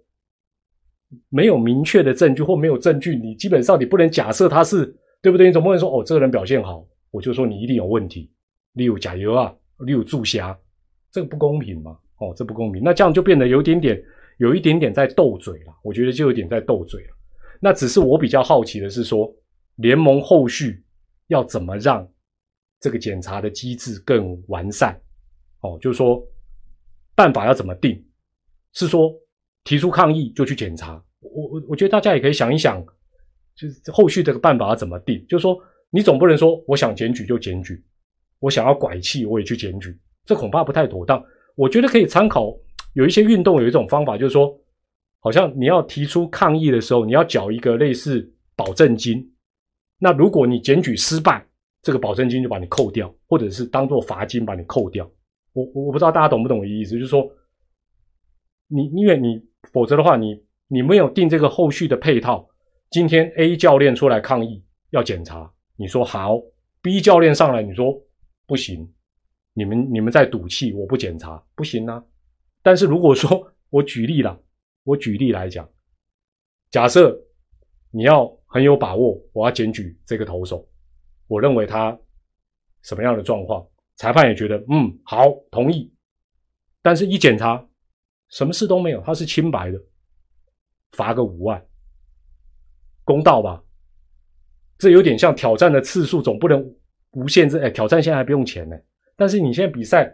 没有明确的证据或没有证据，你基本上你不能假设他是对不对？你总不能说哦，这个人表现好，我就说你一定有问题，例如加油啊，例如注虾，这个不公平嘛？哦，这不公平，那这样就变得有点点。有一点点在斗嘴了，我觉得就有点在斗嘴了。那只是我比较好奇的是说，联盟后续要怎么让这个检查的机制更完善？哦，就是说办法要怎么定？是说提出抗议就去检查？我我我觉得大家也可以想一想，就是后续这个办法要怎么定？就是说你总不能说我想检举就检举，我想要拐气我也去检举，这恐怕不太妥当。我觉得可以参考有一些运动有一种方法，就是说，好像你要提出抗议的时候，你要缴一个类似保证金。那如果你检举失败，这个保证金就把你扣掉，或者是当做罚金把你扣掉。我我不知道大家懂不懂我的意思，就是说，你因为你否则的话，你你没有定这个后续的配套。今天 A 教练出来抗议要检查，你说好；B 教练上来你说不行。你们你们在赌气，我不检查不行啊。但是如果说我举例了，我举例来讲，假设你要很有把握，我要检举这个投手，我认为他什么样的状况，裁判也觉得嗯好同意。但是一检查，什么事都没有，他是清白的，罚个五万，公道吧？这有点像挑战的次数，总不能无限制。哎，挑战现在还不用钱呢。但是你现在比赛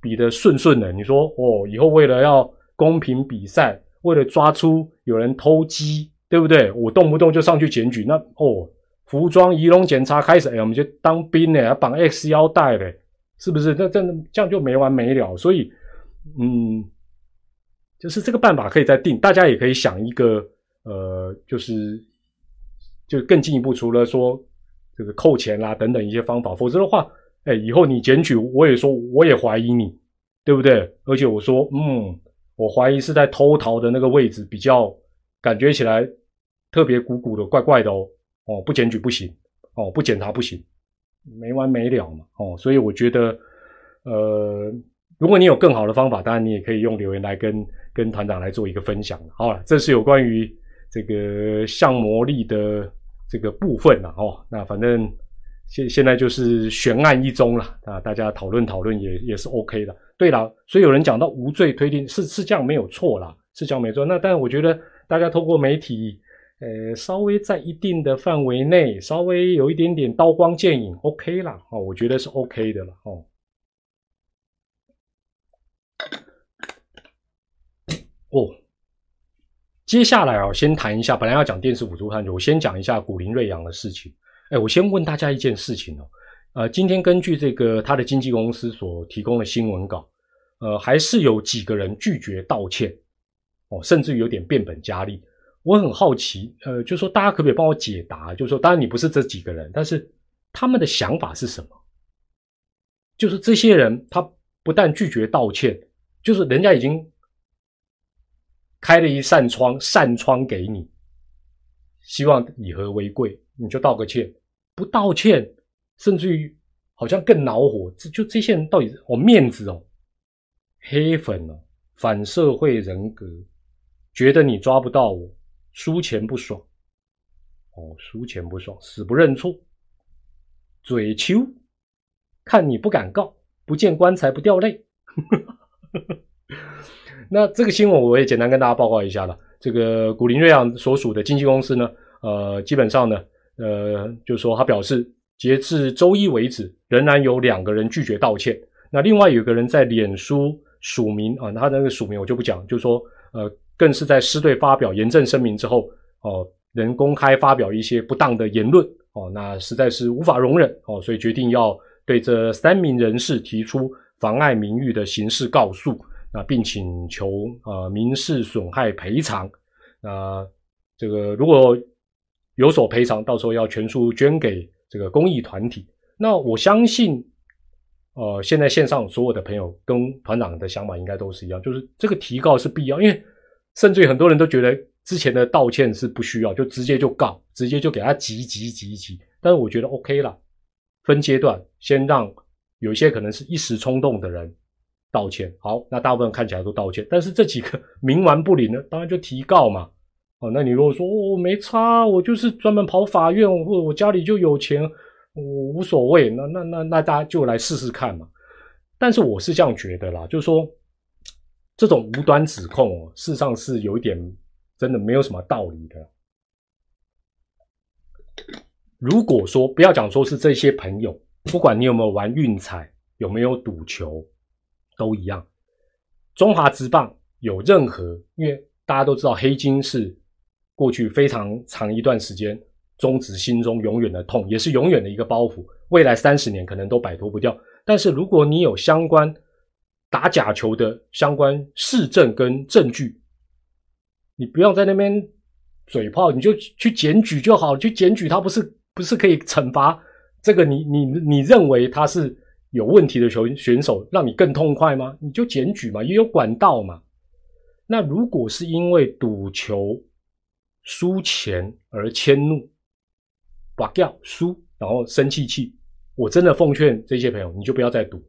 比的顺顺的，你说哦，以后为了要公平比赛，为了抓出有人偷鸡，对不对？我动不动就上去检举，那哦，服装仪容检查开始，哎，我们就当兵呢，绑 X 腰带嘞，是不是？那这这样就没完没了。所以，嗯，就是这个办法可以再定，大家也可以想一个，呃，就是就更进一步，除了说这个扣钱啦等等一些方法，否则的话。哎，以后你检举，我也说，我也怀疑你，对不对？而且我说，嗯，我怀疑是在偷逃的那个位置比较感觉起来特别鼓鼓的，怪怪的哦。哦，不检举不行，哦，不检查不行，没完没了嘛。哦，所以我觉得，呃，如果你有更好的方法，当然你也可以用留言来跟跟团长来做一个分享。好了，这是有关于这个像魔力的这个部分了哦。那反正。现现在就是悬案一宗了啊，大家讨论讨论也也是 OK 的。对了，所以有人讲到无罪推定是是这样没有错啦，是这样没错。那但我觉得大家透过媒体，呃，稍微在一定的范围内，稍微有一点点刀光剑影，OK 啦，哦，我觉得是 OK 的了哦。哦，接下来啊，先谈一下，本来要讲电视辅助探究，我先讲一下古林瑞阳的事情。哎，我先问大家一件事情哦，呃，今天根据这个他的经纪公司所提供的新闻稿，呃，还是有几个人拒绝道歉，哦，甚至于有点变本加厉。我很好奇，呃，就说大家可不可以帮我解答？就说，当然你不是这几个人，但是他们的想法是什么？就是这些人他不但拒绝道歉，就是人家已经开了一扇窗，扇窗给你，希望以和为贵，你就道个歉。不道歉，甚至于好像更恼火。这就这些人到底哦面子哦，黑粉哦，反社会人格，觉得你抓不到我，输钱不爽，哦，输钱不爽，死不认错，嘴丘，看你不敢告，不见棺材不掉泪。那这个新闻我也简单跟大家报告一下了。这个古林瑞阳所属的经纪公司呢，呃，基本上呢。呃，就是说，他表示，截至周一为止，仍然有两个人拒绝道歉。那另外有个人在脸书署名啊，他那个署名我就不讲，就是说，呃，更是在师队发表严正声明之后，哦，人公开发表一些不当的言论，哦，那实在是无法容忍，哦，所以决定要对这三名人士提出妨碍名誉的刑事告诉，那并请求呃民事损害赔偿。那这个如果。有所赔偿，到时候要全数捐给这个公益团体。那我相信，呃，现在线上所有的朋友跟团长的想法应该都是一样，就是这个提告是必要，因为甚至于很多人都觉得之前的道歉是不需要，就直接就告，直接就给他急急急急。但是我觉得 OK 了，分阶段先让有一些可能是一时冲动的人道歉。好，那大部分看起来都道歉，但是这几个 冥顽不灵的，当然就提告嘛。哦，那你如果说我没差，我就是专门跑法院，或者我家里就有钱，我无所谓。那那那那大家就来试试看嘛。但是我是这样觉得啦，就是说这种无端指控，事实上是有一点真的没有什么道理的。如果说不要讲说是这些朋友，不管你有没有玩运彩，有没有赌球，都一样。中华职棒有任何，因为大家都知道黑金是过去非常长一段时间中止心中永远的痛，也是永远的一个包袱，未来三十年可能都摆脱不掉。但是如果你有相关打假球的相关市政跟证据，你不要在那边嘴炮，你就去检举就好，去检举他不是不是可以惩罚这个你你你认为他是。有问题的球选手让你更痛快吗？你就检举嘛，也有管道嘛。那如果是因为赌球输钱而迁怒、把掉输，然后生气气，我真的奉劝这些朋友，你就不要再赌。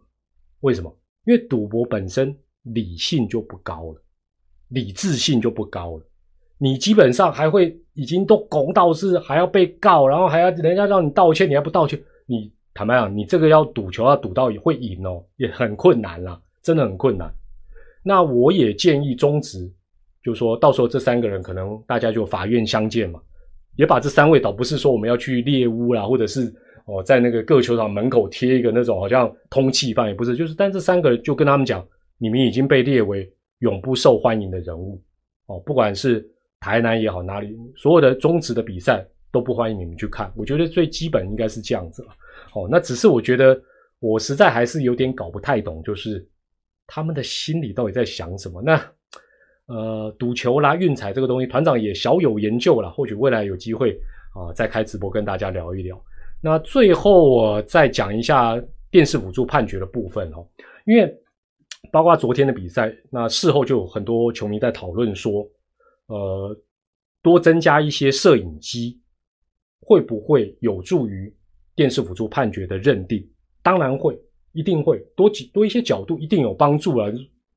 为什么？因为赌博本身理性就不高了，理智性就不高了。你基本上还会已经都拱到是还要被告，然后还要人家让你道歉，你还不道歉，你。坦白讲，你这个要赌球要赌到也会赢哦，也很困难啦，真的很困难。那我也建议中职，就说到时候这三个人可能大家就法院相见嘛，也把这三位倒不是说我们要去猎污啦，或者是哦在那个各球场门口贴一个那种好像通缉犯，也不是，就是但这三个人就跟他们讲，你们已经被列为永不受欢迎的人物哦，不管是台南也好，哪里所有的中职的比赛都不欢迎你们去看。我觉得最基本应该是这样子了。哦，那只是我觉得我实在还是有点搞不太懂，就是他们的心里到底在想什么？那呃，赌球啦、运彩这个东西，团长也小有研究了，或许未来有机会啊，再开直播跟大家聊一聊。那最后我再讲一下电视辅助判决的部分哦，因为包括昨天的比赛，那事后就有很多球迷在讨论说，呃，多增加一些摄影机会不会有助于？电视辅助判决的认定，当然会，一定会多几多一些角度，一定有帮助了。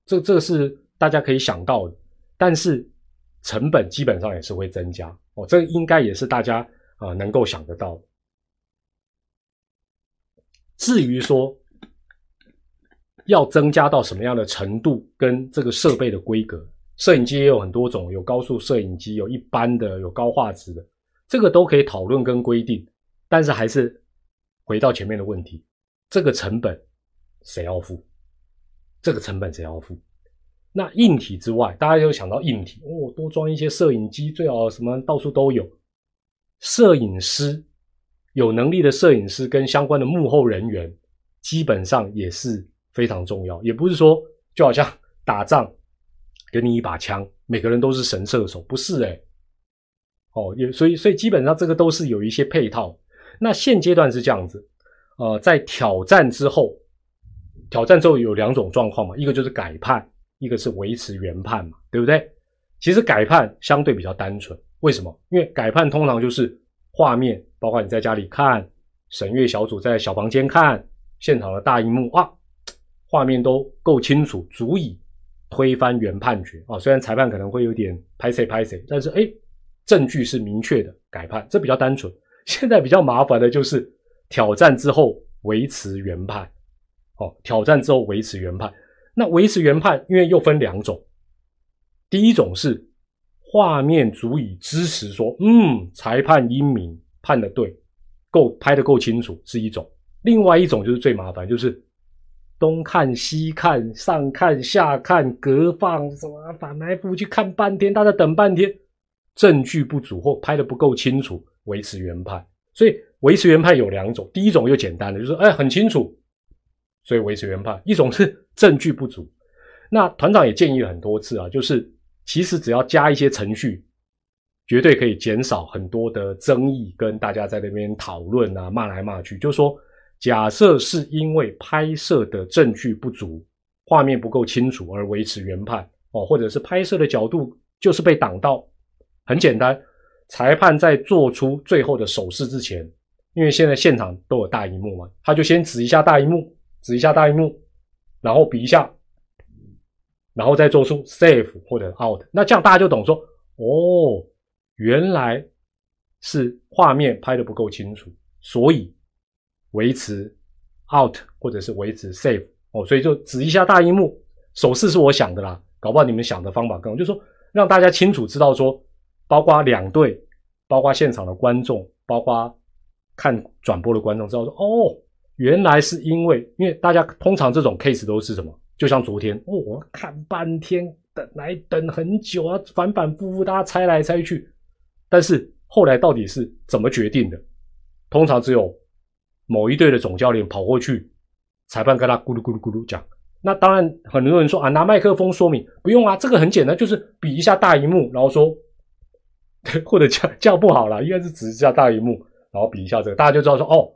这这是大家可以想到的，但是成本基本上也是会增加哦。这应该也是大家啊能够想得到。至于说要增加到什么样的程度，跟这个设备的规格，摄影机也有很多种，有高速摄影机，有一般的，有高画质的，这个都可以讨论跟规定，但是还是。回到前面的问题，这个成本谁要付？这个成本谁要付？那硬体之外，大家就想到硬体哦，多装一些摄影机，最好什么到处都有。摄影师有能力的摄影师跟相关的幕后人员，基本上也是非常重要。也不是说就好像打仗给你一把枪，每个人都是神射手，不是哎。哦，也所以所以基本上这个都是有一些配套。那现阶段是这样子，呃，在挑战之后，挑战之后有两种状况嘛，一个就是改判，一个是维持原判嘛，对不对？其实改判相对比较单纯，为什么？因为改判通常就是画面，包括你在家里看，审阅小组在小房间看，现场的大荧幕啊，画面都够清楚，足以推翻原判决啊。虽然裁判可能会有点拍谁拍谁，但是哎，证据是明确的，改判这比较单纯。现在比较麻烦的就是挑战之后维持原判，哦，挑战之后维持原判。那维持原判，因为又分两种，第一种是画面足以支持说，嗯，裁判英明，判的对，够拍的够清楚，是一种；另外一种就是最麻烦，就是东看西看，上看下看，隔放什么反来覆去看半天，大家等半天，证据不足或拍的不够清楚。维持原判，所以维持原判有两种，第一种又简单的，就是哎很清楚，所以维持原判；一种是证据不足。那团长也建议了很多次啊，就是其实只要加一些程序，绝对可以减少很多的争议，跟大家在那边讨论啊，骂来骂去。就是说，假设是因为拍摄的证据不足，画面不够清楚而维持原判哦，或者是拍摄的角度就是被挡到，很简单。裁判在做出最后的手势之前，因为现在现场都有大荧幕嘛，他就先指一下大荧幕，指一下大荧幕，然后比一下，然后再做出 safe 或者 out。那这样大家就懂说，哦，原来是画面拍的不够清楚，所以维持 out 或者是维持 safe 哦，所以就指一下大荧幕，手势是我想的啦，搞不好你们想的方法更好，就是说让大家清楚知道说。包括两队，包括现场的观众，包括看转播的观众知道说，哦，原来是因为，因为大家通常这种 case 都是什么？就像昨天，哦，我看半天，等来等很久啊，反反复复，大家猜来猜去，但是后来到底是怎么决定的？通常只有某一队的总教练跑过去，裁判跟他咕噜咕噜咕噜讲。那当然，很多人说啊，拿麦克风说明不用啊，这个很简单，就是比一下大荧幕，然后说，或者叫叫不好了，应该是指一下大荧幕，然后比一下这个，大家就知道说哦，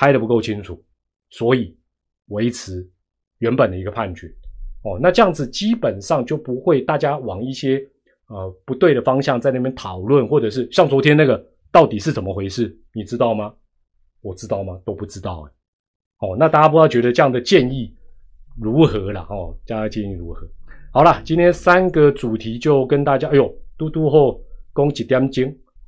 拍的不够清楚，所以维持。原本的一个判决，哦，那这样子基本上就不会大家往一些呃不对的方向在那边讨论，或者是像昨天那个到底是怎么回事，你知道吗？我知道吗？都不知道哎。哦，那大家不知道觉得这样的建议如何了？哦，大家建议如何？好了，今天三个主题就跟大家，哎呦，嘟嘟后攻几点钟？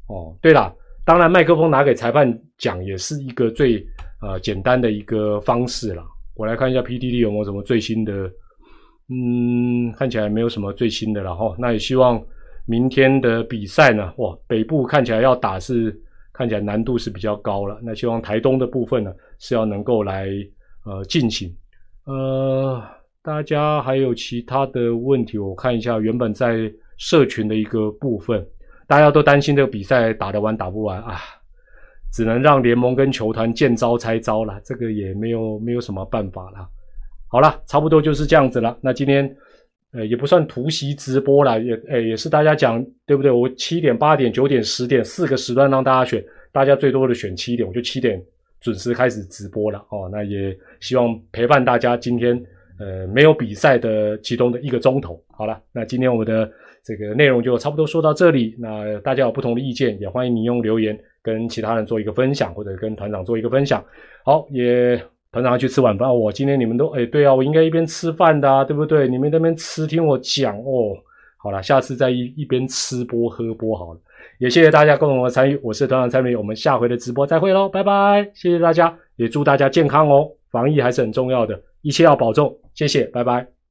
哦，对了，当然麦克风拿给裁判讲也是一个最呃简单的一个方式了。我来看一下 PDD 有没有什么最新的，嗯，看起来没有什么最新的了哈。那也希望明天的比赛呢，哇，北部看起来要打是看起来难度是比较高了。那希望台东的部分呢是要能够来呃进行。呃，大家还有其他的问题，我看一下原本在社群的一个部分，大家都担心这个比赛打得完打不完啊。只能让联盟跟球团见招拆招了，这个也没有没有什么办法了。好了，差不多就是这样子了。那今天呃也不算突袭直播了，也诶也是大家讲对不对？我七点、八点、九点、十点四个时段让大家选，大家最多的选七点，我就七点准时开始直播了哦。那也希望陪伴大家今天呃没有比赛的其中的一个钟头。好了，那今天我的这个内容就差不多说到这里。那大家有不同的意见，也欢迎你用留言。跟其他人做一个分享，或者跟团长做一个分享。好，也团长要去吃晚饭。我今天你们都哎，对啊，我应该一边吃饭的啊，对不对？你们那边吃，听我讲哦。好了，下次再一一边吃播喝播好了。也谢谢大家共同的参与，我是团长蔡明，我们下回的直播再会喽，拜拜！谢谢大家，也祝大家健康哦，防疫还是很重要的，一切要保重，谢谢，拜拜。